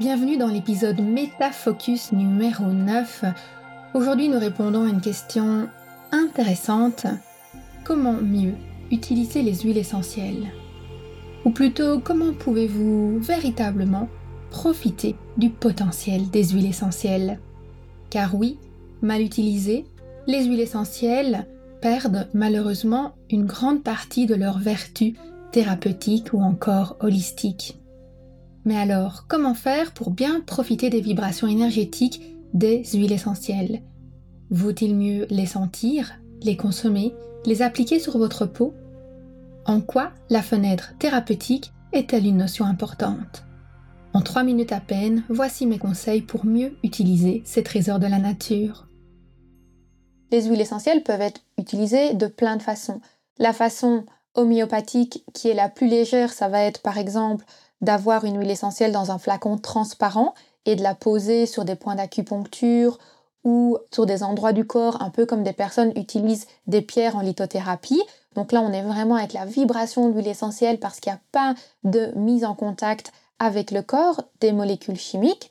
Bienvenue dans l'épisode Métafocus numéro 9. Aujourd'hui, nous répondons à une question intéressante. Comment mieux utiliser les huiles essentielles? Ou plutôt, comment pouvez-vous véritablement profiter du potentiel des huiles essentielles? Car oui, mal utilisées, les huiles essentielles perdent malheureusement une grande partie de leur vertu thérapeutique ou encore holistique. Mais alors, comment faire pour bien profiter des vibrations énergétiques des huiles essentielles? Vaut-il mieux les sentir, les consommer, les appliquer sur votre peau? En quoi la fenêtre thérapeutique est-elle une notion importante? En trois minutes à peine, voici mes conseils pour mieux utiliser ces trésors de la nature. Les huiles essentielles peuvent être utilisées de plein de façons. La façon homéopathique qui est la plus légère, ça va être par exemple d'avoir une huile essentielle dans un flacon transparent et de la poser sur des points d'acupuncture ou sur des endroits du corps, un peu comme des personnes utilisent des pierres en lithothérapie. Donc là, on est vraiment avec la vibration de l'huile essentielle parce qu'il n'y a pas de mise en contact avec le corps des molécules chimiques.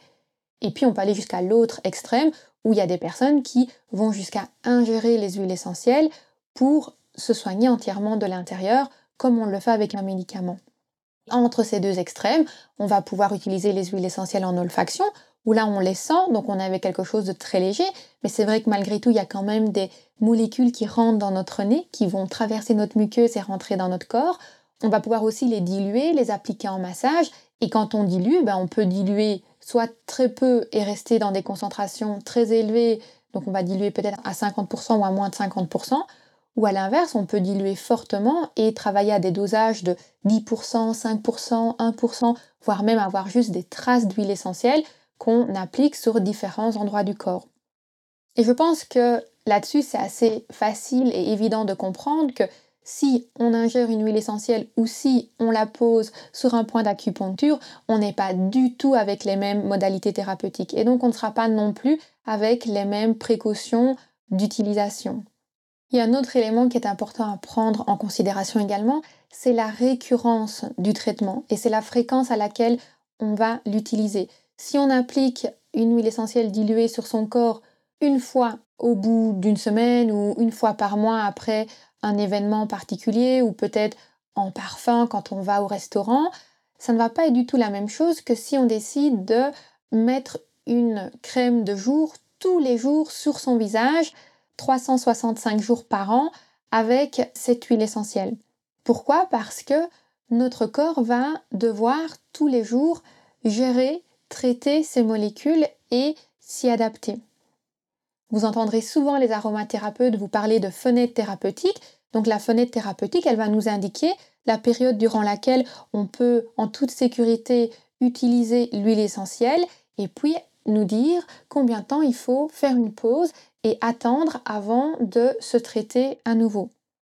Et puis, on peut aller jusqu'à l'autre extrême où il y a des personnes qui vont jusqu'à ingérer les huiles essentielles pour se soigner entièrement de l'intérieur, comme on le fait avec un médicament. Entre ces deux extrêmes, on va pouvoir utiliser les huiles essentielles en olfaction, où là on les sent, donc on avait quelque chose de très léger, mais c'est vrai que malgré tout, il y a quand même des molécules qui rentrent dans notre nez, qui vont traverser notre muqueuse et rentrer dans notre corps. On va pouvoir aussi les diluer, les appliquer en massage, et quand on dilue, ben, on peut diluer soit très peu et rester dans des concentrations très élevées, donc on va diluer peut-être à 50% ou à moins de 50%, ou à l'inverse, on peut diluer fortement et travailler à des dosages de 10%, 5%, 1%, voire même avoir juste des traces d'huile essentielle qu'on applique sur différents endroits du corps. Et je pense que là-dessus, c'est assez facile et évident de comprendre que si on ingère une huile essentielle ou si on la pose sur un point d'acupuncture, on n'est pas du tout avec les mêmes modalités thérapeutiques. Et donc on ne sera pas non plus avec les mêmes précautions d'utilisation. Il y a un autre élément qui est important à prendre en considération également, c'est la récurrence du traitement et c'est la fréquence à laquelle on va l'utiliser. Si on applique une huile essentielle diluée sur son corps une fois au bout d'une semaine ou une fois par mois après un événement particulier ou peut-être en parfum quand on va au restaurant, ça ne va pas être du tout la même chose que si on décide de mettre une crème de jour tous les jours sur son visage 365 jours par an avec cette huile essentielle. Pourquoi? Parce que notre corps va devoir tous les jours gérer, traiter ces molécules et s'y adapter. Vous entendrez souvent les aromathérapeutes vous parler de fenêtre thérapeutique. Donc la fenêtre thérapeutique, elle va nous indiquer la période durant laquelle on peut en toute sécurité utiliser l'huile essentielle et puis nous dire combien de temps il faut faire une pause et attendre avant de se traiter à nouveau.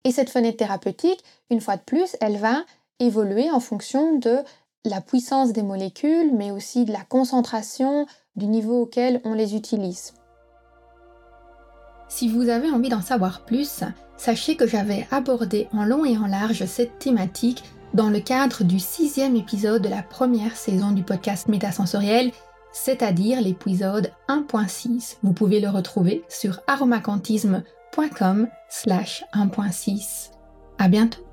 Et cette fenêtre thérapeutique, une fois de plus, elle va évoluer en fonction de la puissance des molécules, mais aussi de la concentration, du niveau auquel on les utilise. Si vous avez envie d'en savoir plus, sachez que j'avais abordé en long et en large cette thématique dans le cadre du sixième épisode de la première saison du podcast Métasensoriel c'est-à-dire l'épisode 1.6. Vous pouvez le retrouver sur aromacantisme.com slash 1.6. À bientôt!